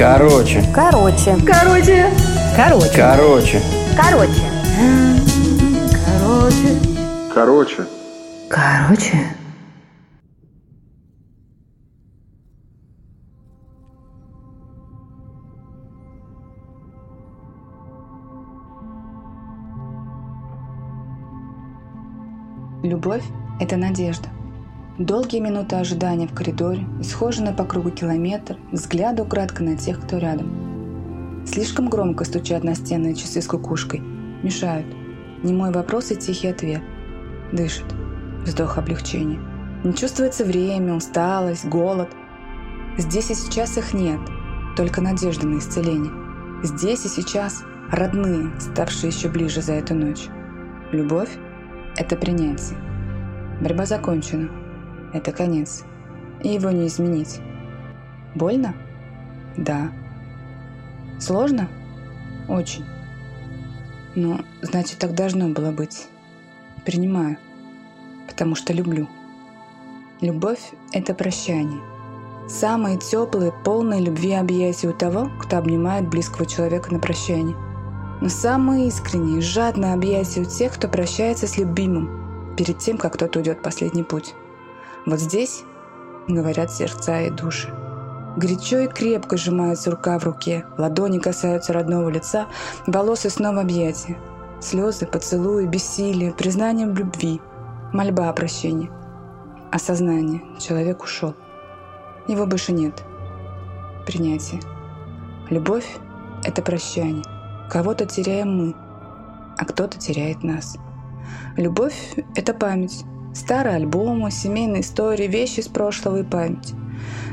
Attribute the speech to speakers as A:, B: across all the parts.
A: Короче.
B: Короче.
C: Короче.
B: Короче.
A: Короче.
B: Короче.
C: Короче.
D: Короче.
B: Короче.
E: Любовь – это надежда. Долгие минуты ожидания в коридоре, исхоженный по кругу километр, взгляд украдкой на тех, кто рядом. Слишком громко стучат настенные часы с кукушкой. Мешают. Немой вопрос и тихий ответ. Дышит. Вздох облегчения. Не чувствуется время, усталость, голод. Здесь и сейчас их нет, только надежда на исцеление. Здесь и сейчас родные, ставшие еще ближе за эту ночь. Любовь – это принятие. Борьба закончена. Это конец. И его не изменить. Больно? Да. Сложно? Очень. Но, значит, так должно было быть. Принимаю. Потому что люблю. Любовь – это прощание. Самые теплые, полные любви объятия у того, кто обнимает близкого человека на прощание. Но самые искренние, жадные объятия у тех, кто прощается с любимым перед тем, как тот уйдет последний путь. Вот здесь говорят сердца и души. Горячо и крепко сжимается рука в руке, ладони касаются родного лица, волосы снова объятия. Слезы, поцелуи, бессилие, признание в любви, мольба о прощении. Осознание. Человек ушел. Его больше нет. Принятие. Любовь – это прощание. Кого-то теряем мы, а кто-то теряет нас. Любовь – это память. Старые альбомы, семейные истории, вещи из прошлого и память.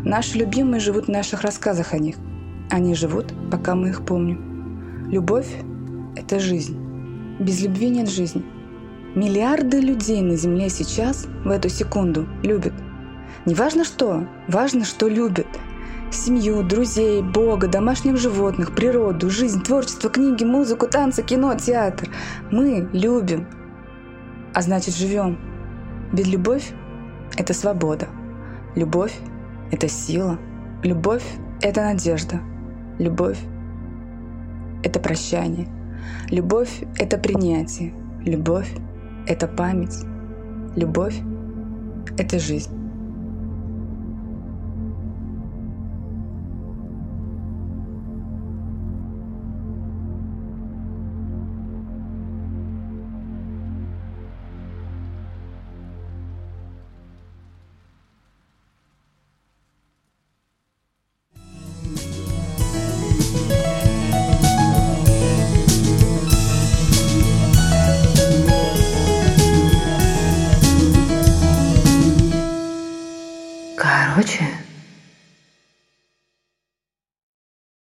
E: Наши любимые живут в наших рассказах о них. Они живут, пока мы их помним. Любовь – это жизнь. Без любви нет жизни. Миллиарды людей на Земле сейчас, в эту секунду, любят. Не важно что, важно, что любят. Семью, друзей, Бога, домашних животных, природу, жизнь, творчество, книги, музыку, танцы, кино, театр. Мы любим, а значит живем. Ведь любовь – это свобода. Любовь – это сила. Любовь – это надежда. Любовь – это прощание. Любовь – это принятие. Любовь – это память. Любовь – это жизнь.
B: Короче.